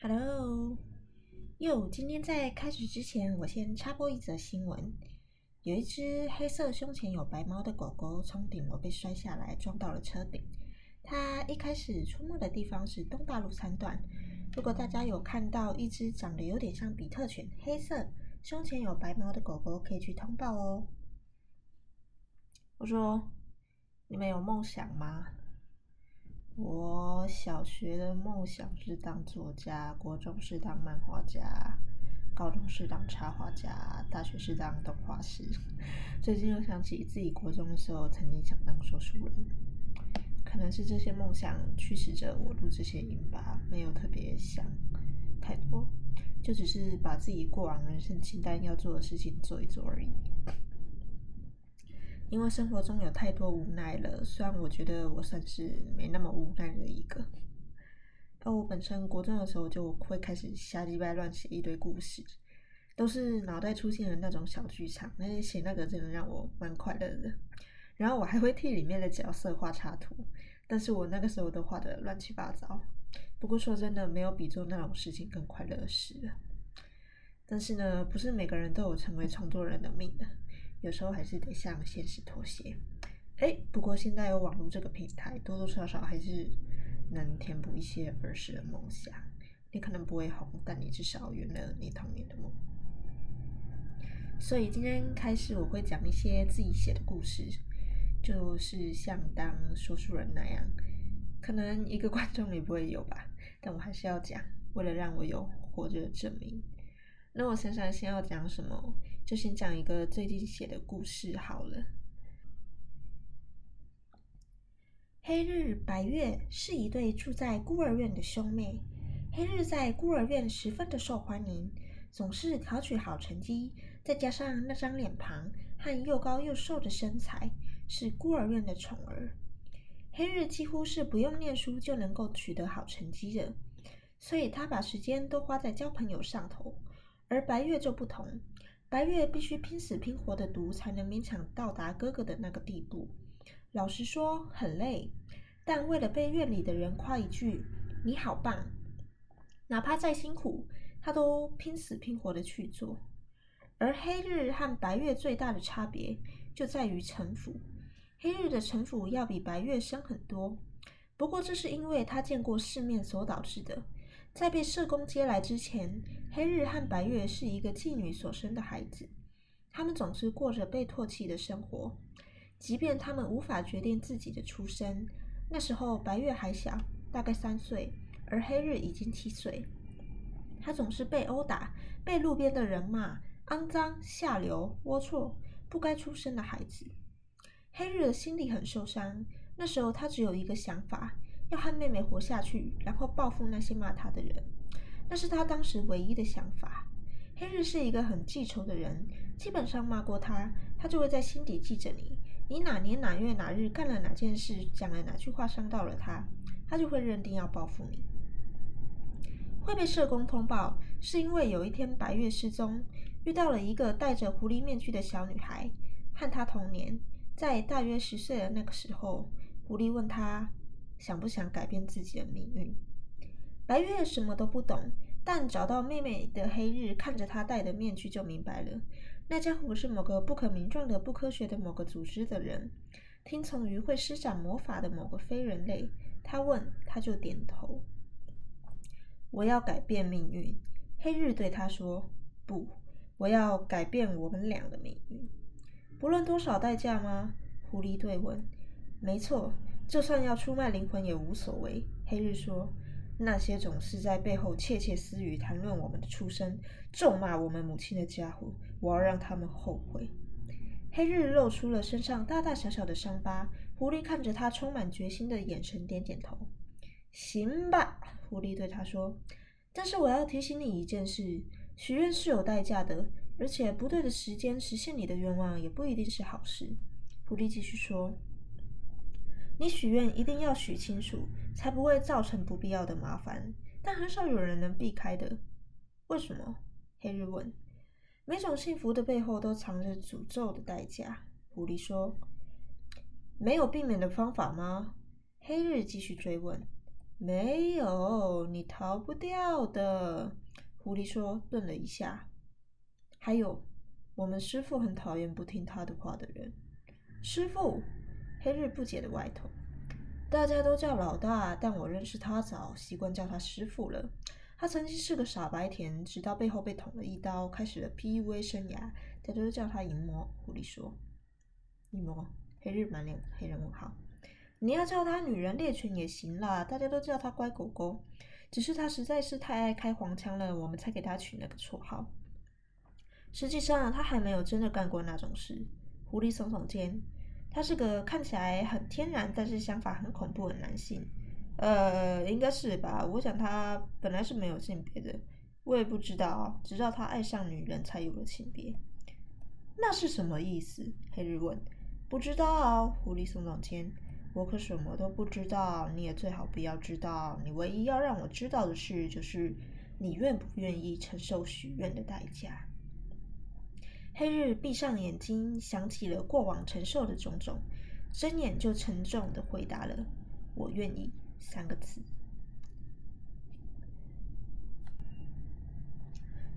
Hello，哟，今天在开始之前，我先插播一则新闻。有一只黑色胸前有白毛的狗狗从顶楼被摔下来，撞到了车顶。它一开始出没的地方是东大路三段。如果大家有看到一只长得有点像比特犬、黑色胸前有白毛的狗狗，可以去通报哦。我说，你们有梦想吗？我小学的梦想是当作家，国中是当漫画家，高中是当插画家，大学是当动画师。最近又想起自己国中的时候曾经想当说书人，可能是这些梦想驱使着我录这些音吧，没有特别想太多，就只是把自己过往人生清单要做的事情做一做而已。因为生活中有太多无奈了，虽然我觉得我算是没那么无奈的一个。而我本身国中的时候就会开始瞎鸡巴乱写一堆故事，都是脑袋出现的那种小剧场。那些写那个真的让我蛮快乐的。然后我还会替里面的角色画插图，但是我那个时候都画的乱七八糟。不过说真的，没有比做那种事情更快乐的事了。但是呢，不是每个人都有成为创作人的命的。有时候还是得向现实妥协。哎，不过现在有网络这个平台，多多少少还是能填补一些儿时的梦想。你可能不会红，但你至少圆了你童年的梦。所以今天开始，我会讲一些自己写的故事，就是像当说书人那样，可能一个观众也不会有吧，但我还是要讲，为了让我有活着的证明。那我想想先要讲什么？就先讲一个最近写的故事好了。黑日、白月是一对住在孤儿院的兄妹。黑日在孤儿院十分的受欢迎，总是考取好成绩，再加上那张脸庞和又高又瘦的身材，是孤儿院的宠儿。黑日几乎是不用念书就能够取得好成绩的，所以他把时间都花在交朋友上头。而白月就不同。白月必须拼死拼活的读，才能勉强到达哥哥的那个地步。老实说，很累，但为了被院里的人夸一句“你好棒”，哪怕再辛苦，他都拼死拼活的去做。而黑日和白月最大的差别就在于城府，黑日的城府要比白月深很多。不过这是因为他见过世面所导致的。在被社工接来之前，黑日和白月是一个妓女所生的孩子。他们总是过着被唾弃的生活，即便他们无法决定自己的出身。那时候，白月还小，大概三岁，而黑日已经七岁。他总是被殴打，被路边的人骂肮脏、下流、龌龊、不该出生的孩子。黑日的心里很受伤。那时候，他只有一个想法。要和妹妹活下去，然后报复那些骂他的人，那是他当时唯一的想法。黑日是一个很记仇的人，基本上骂过他，他就会在心底记着你。你哪年哪月哪日干了哪件事，讲了哪句话伤到了他，他就会认定要报复你。会被社工通报，是因为有一天白月失踪，遇到了一个戴着狐狸面具的小女孩，和她同年，在大约十岁的那个时候，狐狸问他。想不想改变自己的命运？白月什么都不懂，但找到妹妹的黑日看着她戴的面具就明白了。那家伙是某个不可名状的、不科学的某个组织的人，听从于会施展魔法的某个非人类。他问，他就点头。我要改变命运。黑日对他说：“不，我要改变我们俩的命运。不论多少代价吗？”狐狸对问。没错。就算要出卖灵魂也无所谓，黑日说：“那些总是在背后窃窃私语、谈论我们的出身、咒骂我们母亲的家伙，我要让他们后悔。”黑日露出了身上大大小小的伤疤，狐狸看着他充满决心的眼神，点点头：“行吧。”狐狸对他说：“但是我要提醒你一件事，许愿是有代价的，而且不对的时间实现你的愿望也不一定是好事。”狐狸继续说。你许愿一定要许清楚，才不会造成不必要的麻烦。但很少有人能避开的。为什么？黑日问。每种幸福的背后都藏着诅咒的代价。狐狸说。没有避免的方法吗？黑日继续追问。没有，你逃不掉的。狐狸说，顿了一下。还有，我们师傅很讨厌不听他的话的人。师傅，黑日不解的歪头。大家都叫老大，但我认识他早，习惯叫他师傅了。他曾经是个傻白甜，直到背后被捅了一刀，开始了 PUA 生涯。大家都叫他淫魔。狐狸说：“淫魔。”黑日满脸黑人问号。你要叫他女人猎犬也行啦，大家都叫他乖狗狗。只是他实在是太爱开黄腔了，我们才给他取那个绰号。实际上，他还没有真的干过那种事。狐狸耸耸肩，他是个看起来很天然，但是想法很恐怖的男性。呃，应该是吧。我想他本来是没有性别的，我也不知道，直到他爱上女人才有了性别。那是什么意思？黑日问。不知道。狐狸耸耸肩。我可什么都不知道，你也最好不要知道。你唯一要让我知道的事，就是你愿不愿意承受许愿的代价。黑日闭上眼睛，想起了过往承受的种种，睁眼就沉重的回答了：“我愿意。”三个字。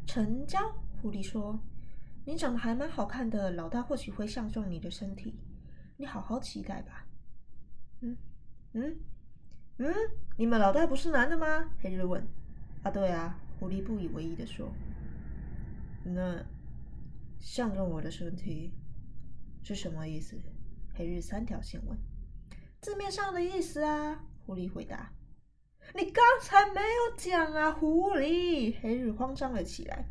成交。狐狸说：“你长得还蛮好看的，老大或许会相中你的身体，你好好期待吧。”嗯嗯嗯，你们老大不是男的吗？黑日问。啊，对啊，狐狸不以为意的说。那相中我的身体是什么意思？黑日三条线问。字面上的意思啊，狐狸回答。你刚才没有讲啊，狐狸！黑日慌张了起来。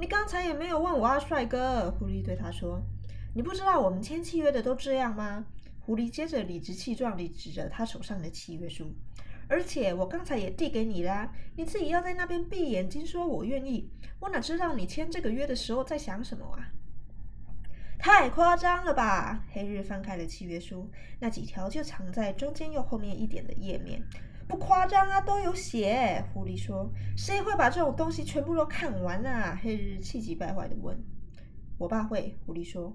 你刚才也没有问我啊，帅哥！狐狸对他说。你不知道我们签契约的都这样吗？狐狸接着理直气壮地指着他手上的契约书，而且我刚才也递给你啦，你自己要在那边闭眼睛说我愿意，我哪知道你签这个约的时候在想什么啊？太夸张了吧！黑日翻开了契约书，那几条就藏在中间又后面一点的页面，不夸张啊，都有写。狐狸说：“谁会把这种东西全部都看完啊？”黑日气急败坏地问：“我爸会。”狐狸说。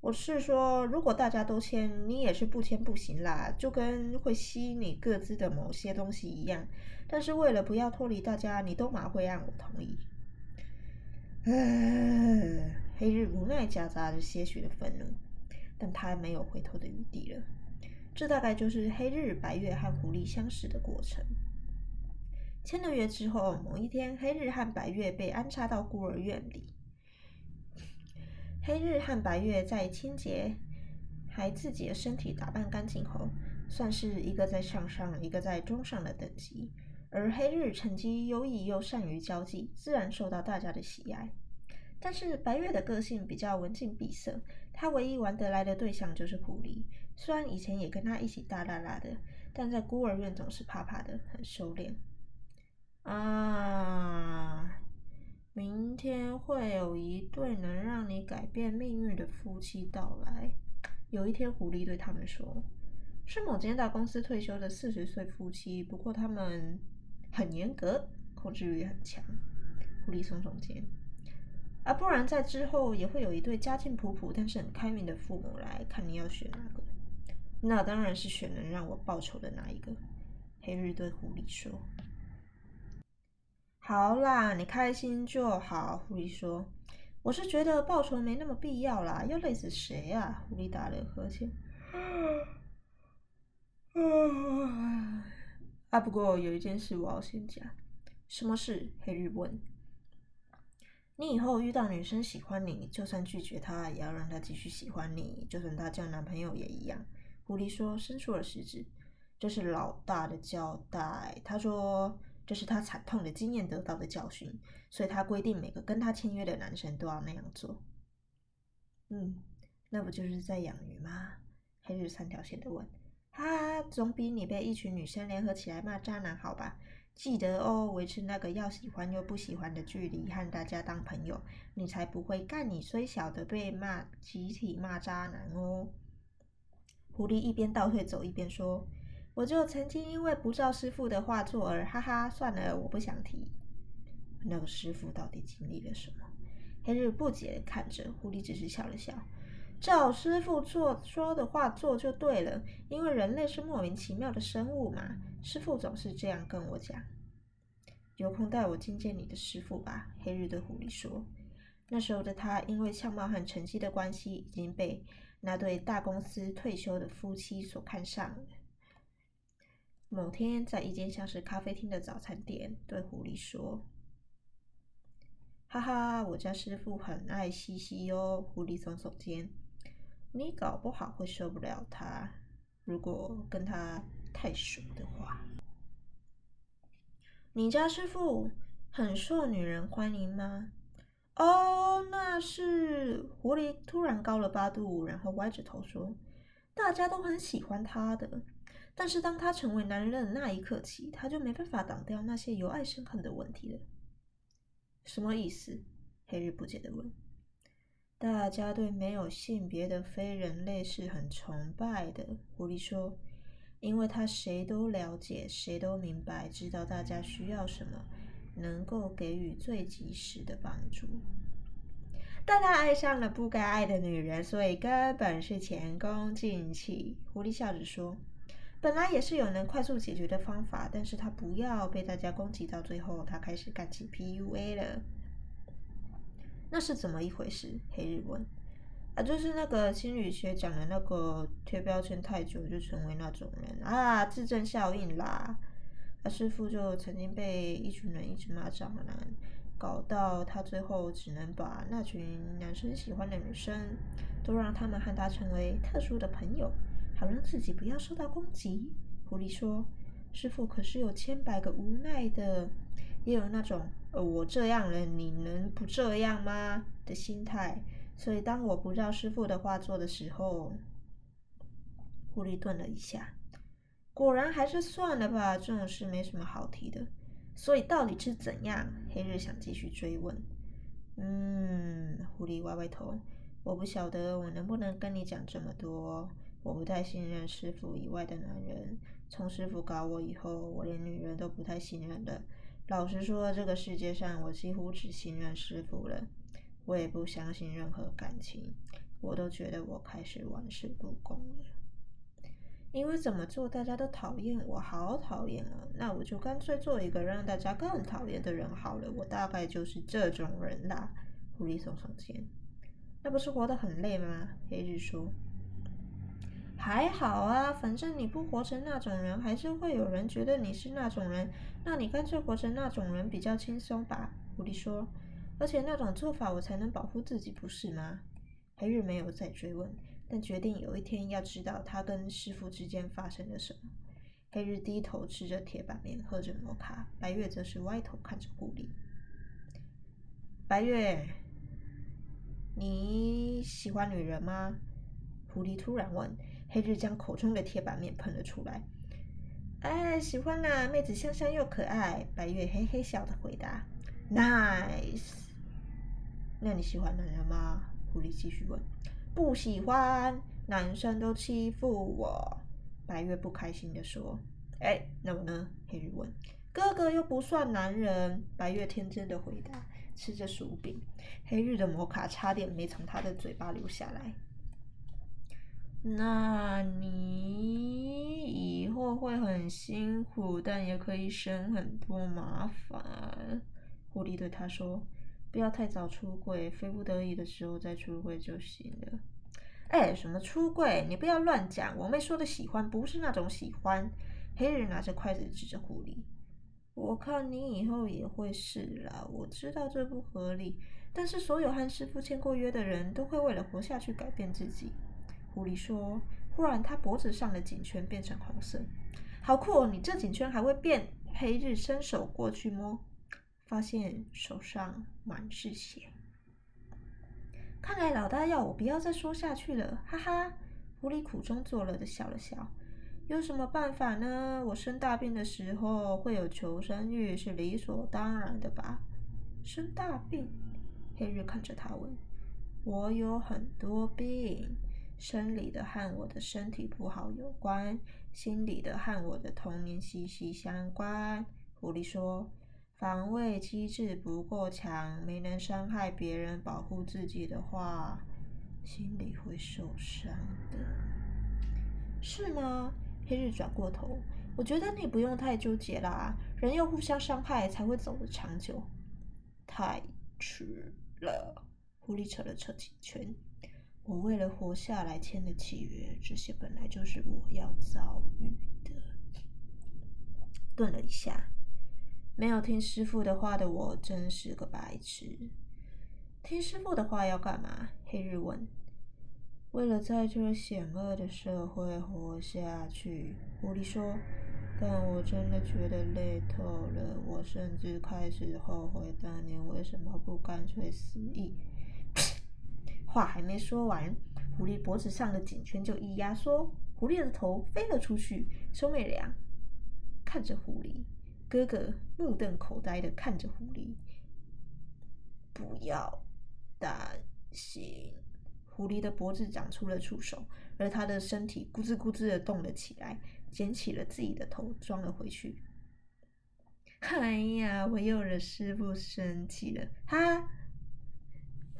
我是说，如果大家都签，你也是不签不行啦，就跟会吸你各自的某些东西一样。但是为了不要脱离大家，你都马会按我同意。唉，黑日无奈夹杂着些许的愤怒，但他没有回头的余地了。这大概就是黑日、白月和狐狸相识的过程。签了约之后，某一天，黑日和白月被安插到孤儿院里。黑日和白月在清洁还自己的身体打扮干净后，算是一个在上上，一个在中上的等级。而黑日成绩优异又善于交际，自然受到大家的喜爱。但是白月的个性比较文静闭塞，他唯一玩得来的对象就是狐狸。虽然以前也跟他一起大剌剌的，但在孤儿院总是怕怕的，很收敛。啊。明天会有一对能让你改变命运的夫妻到来。有一天，狐狸对他们说：“是某间大公司退休的四十岁夫妻，不过他们很严格，控制欲很强。”狐狸耸耸肩。啊，不然在之后也会有一对家境普普但是很开明的父母来看你要选哪个？那当然是选能让我报仇的那一个。黑日对狐狸说。好啦，你开心就好。狐狸说：“我是觉得报仇没那么必要啦，要累死谁啊？”狐狸打了呵欠。啊，不过有一件事我要先讲。什么事？黑日问。你以后遇到女生喜欢你，就算拒绝她，也要让她继续喜欢你，就算她交男朋友也一样。狐狸说，伸出了食指。这是老大的交代。他说。这是他惨痛的经验得到的教训，所以他规定每个跟他签约的男生都要那样做。嗯，那不就是在养鱼吗？黑日三条线的问。哈，总比你被一群女生联合起来骂渣男好吧？记得哦，维持那个要喜欢又不喜欢的距离，和大家当朋友，你才不会干你虽小的被骂，集体骂渣男哦。狐狸一边倒退走一边说。我就曾经因为不照师傅的话做而哈哈，算了，我不想提。那个师傅到底经历了什么？黑日不解地看着狐狸，只是笑了笑。照师傅做说的话做就对了，因为人类是莫名其妙的生物嘛。师傅总是这样跟我讲。有空带我见见你的师傅吧。黑日对狐狸说。那时候的他因为相貌和成绩的关系，已经被那对大公司退休的夫妻所看上了。某天，在一间像是咖啡厅的早餐店，对狐狸说：“哈哈，我家师傅很爱西西哟。”狐狸耸耸肩：“你搞不好会受不了他，如果跟他太熟的话。”你家师傅很受女人欢迎吗？哦，那是。狐狸突然高了八度，然后歪着头说：“大家都很喜欢他的。”但是当他成为男人的那一刻起，他就没办法挡掉那些由爱生恨的问题了。什么意思？黑日不解地问。大家对没有性别的非人类是很崇拜的，狐狸说，因为他谁都了解，谁都明白，知道大家需要什么，能够给予最及时的帮助。但他爱上了不该爱的女人，所以根本是前功尽弃。狐狸笑着说。本来也是有能快速解决的方法，但是他不要被大家攻击，到最后他开始干起 PUA 了。那是怎么一回事？黑日问。啊，就是那个心理学讲的那个贴标签太久就成为那种人啊，自证效应啦。啊，师傅就曾经被一群人一直骂渣男，搞到他最后只能把那群男生喜欢的女生都让他们和他成为特殊的朋友。好让自己不要受到攻击。狐狸说：“师傅可是有千百个无奈的，也有那种呃，我这样了，你能不这样吗？的心态。所以当我不照师傅的话做的时候，狐狸顿了一下，果然还是算了吧，这种事没什么好提的。所以到底是怎样？黑日想继续追问。嗯，狐狸歪歪头，我不晓得我能不能跟你讲这么多。”我不太信任师傅以外的男人。从师傅搞我以后，我连女人都不太信任了。老实说，这个世界上我几乎只信任师傅了。我也不相信任何感情。我都觉得我开始玩世不恭了。因为怎么做大家都讨厌我，好讨厌啊！那我就干脆做一个让大家更讨厌的人好了。我大概就是这种人啦。狐狸耸耸肩。那不是活得很累吗？黑日说。还好啊，反正你不活成那种人，还是会有人觉得你是那种人。那你干脆活成那种人比较轻松吧。狐狸说，而且那种做法我才能保护自己，不是吗？黑日没有再追问，但决定有一天要知道他跟师傅之间发生了什么。黑日低头吃着铁板面，喝着摩卡，白月则是歪头看着狐狸。白月，你喜欢女人吗？狐狸突然问。黑日将口中的铁板面喷了出来。哎，喜欢啦，妹子香香又可爱。白月嘿嘿笑的回答：“Nice。”那你喜欢男人吗？狐狸继续问。不喜欢，男生都欺负我。白月不开心的说：“哎，那我呢？”黑日问。哥哥又不算男人。白月天真的回答，吃着薯饼。黑日的摩卡差点没从他的嘴巴流下来。那你以后会很辛苦，但也可以省很多麻烦。狐狸对他说：“不要太早出柜，非不得已的时候再出柜就行了。”哎，什么出柜？你不要乱讲！我妹说的喜欢不是那种喜欢。黑人拿着筷子指着狐狸：“我看你以后也会是啦。我知道这不合理，但是所有和师傅签过约的人都会为了活下去改变自己。”狐狸说：“忽然，他脖子上的颈圈变成红色，好酷哦！你这颈圈还会变。”黑日伸手过去摸，发现手上满是血。看来老大要我不要再说下去了，哈哈！狐狸苦中作乐的笑了笑。有什么办法呢？我生大病的时候会有求生欲，是理所当然的吧？生大病？黑日看着他问：“我有很多病。”生理的和我的身体不好有关，心理的和我的童年息息相关。狐狸说：“防卫机制不够强，没能伤害别人，保护自己的话，心里会受伤的。是吗？黑日转过头，我觉得你不用太纠结啦，人要互相伤害才会走得长久。太迟了，狐狸扯了扯颈圈。我为了活下来签的契约，这些本来就是我要遭遇的。顿了一下，没有听师傅的话的我，真是个白痴。听师傅的话要干嘛？黑日问。为了在这险恶的社会活下去，狐狸说。但我真的觉得累透了，我甚至开始后悔当年为什么不干脆死意。话还没说完，狐狸脖子上的颈圈就一压缩，狐狸的头飞了出去。兄妹俩看着狐狸，哥哥目瞪口呆的看着狐狸。不要担心，狐狸的脖子长出了触手，而他的身体咕吱咕吱的动了起来，捡起了自己的头，装了回去。哎呀，我又惹师傅生气了，哈！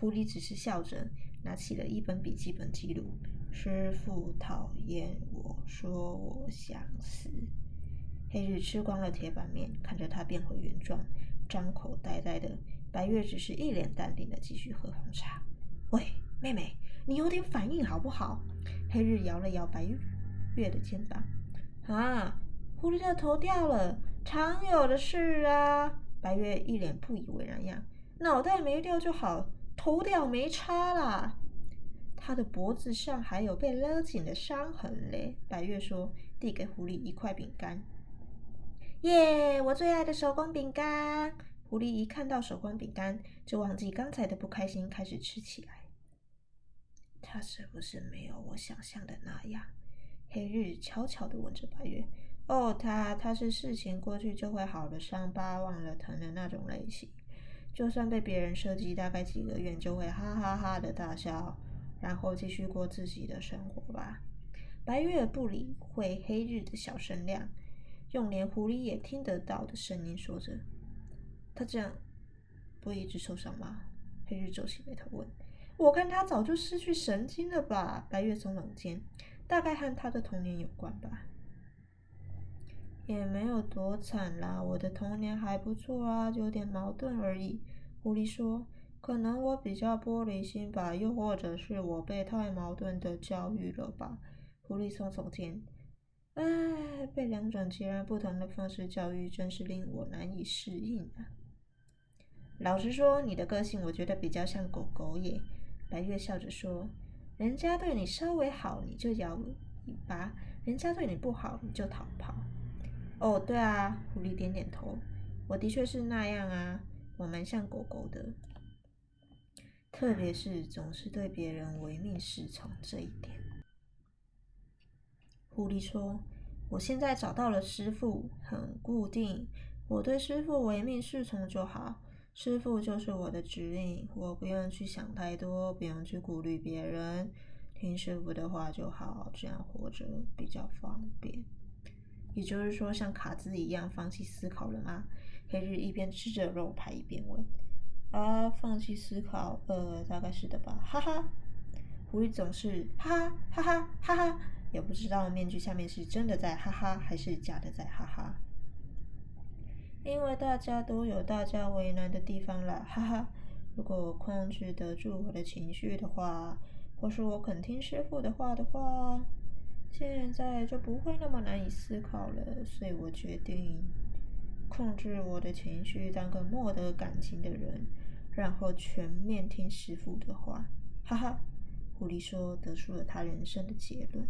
狐狸只是笑着，拿起了一本笔记本记录。师傅讨厌我说我想死。黑日吃光了铁板面，看着他变回原状，张口呆呆的。白月只是一脸淡定的继续喝红茶。喂，妹妹，你有点反应好不好？黑日摇了摇白月的肩膀。啊，狐狸的头掉了，常有的事啊。白月一脸不以为然样，脑袋没掉就好。头掉没差啦，他的脖子上还有被勒紧的伤痕嘞。白月说，递给狐狸一块饼干。耶，我最爱的手工饼干。狐狸一看到手工饼干，就忘记刚才的不开心，开始吃起来。他是不是没有我想象的那样？黑日悄悄地问着白月。哦，他他是事情过去就会好的伤疤忘了疼的那种类型。就算被别人射击，大概几个月就会哈哈哈的大笑，然后继续过自己的生活吧。白月不理会黑日的小声量，用连狐狸也听得到的声音说着：“他这样不会一直受伤吗？”黑日皱起眉头问：“我看他早就失去神经了吧？”白月耸耸肩：“大概和他的童年有关吧。”也没有多惨啦，我的童年还不错啊，有点矛盾而已。狐狸说：“可能我比较玻璃心吧，又或者是我被太矛盾的教育了吧。”狐狸耸耸肩：“哎，被两种截然不同的方式教育，真是令我难以适应啊。”老实说，你的个性我觉得比较像狗狗耶。白月笑着说：“人家对你稍微好，你就摇尾巴；人家对你不好，你就逃跑。”哦，对啊，狐狸点点头。我的确是那样啊，我蛮像狗狗的，特别是总是对别人唯命是从这一点。狐狸说：“我现在找到了师傅，很固定，我对师傅唯命是从就好。师傅就是我的指引，我不用去想太多，不用去顾虑别人，听师傅的话就好，这样活着比较方便。”也就是说，像卡兹一样放弃思考了吗？黑日一边吃着肉排一边问。啊，放弃思考，呃，大概是的吧。哈哈，狐狸总是哈哈哈哈哈哈，也不知道面具下面是真的在哈哈，还是假的在哈哈。因为大家都有大家为难的地方啦，哈哈。如果我控制得住我的情绪的话，或是我肯听师傅的话的话。现在就不会那么难以思考了，所以我决定控制我的情绪，当个莫得感情的人，然后全面听师傅的话。哈哈，狐狸说，得出了他人生的结论。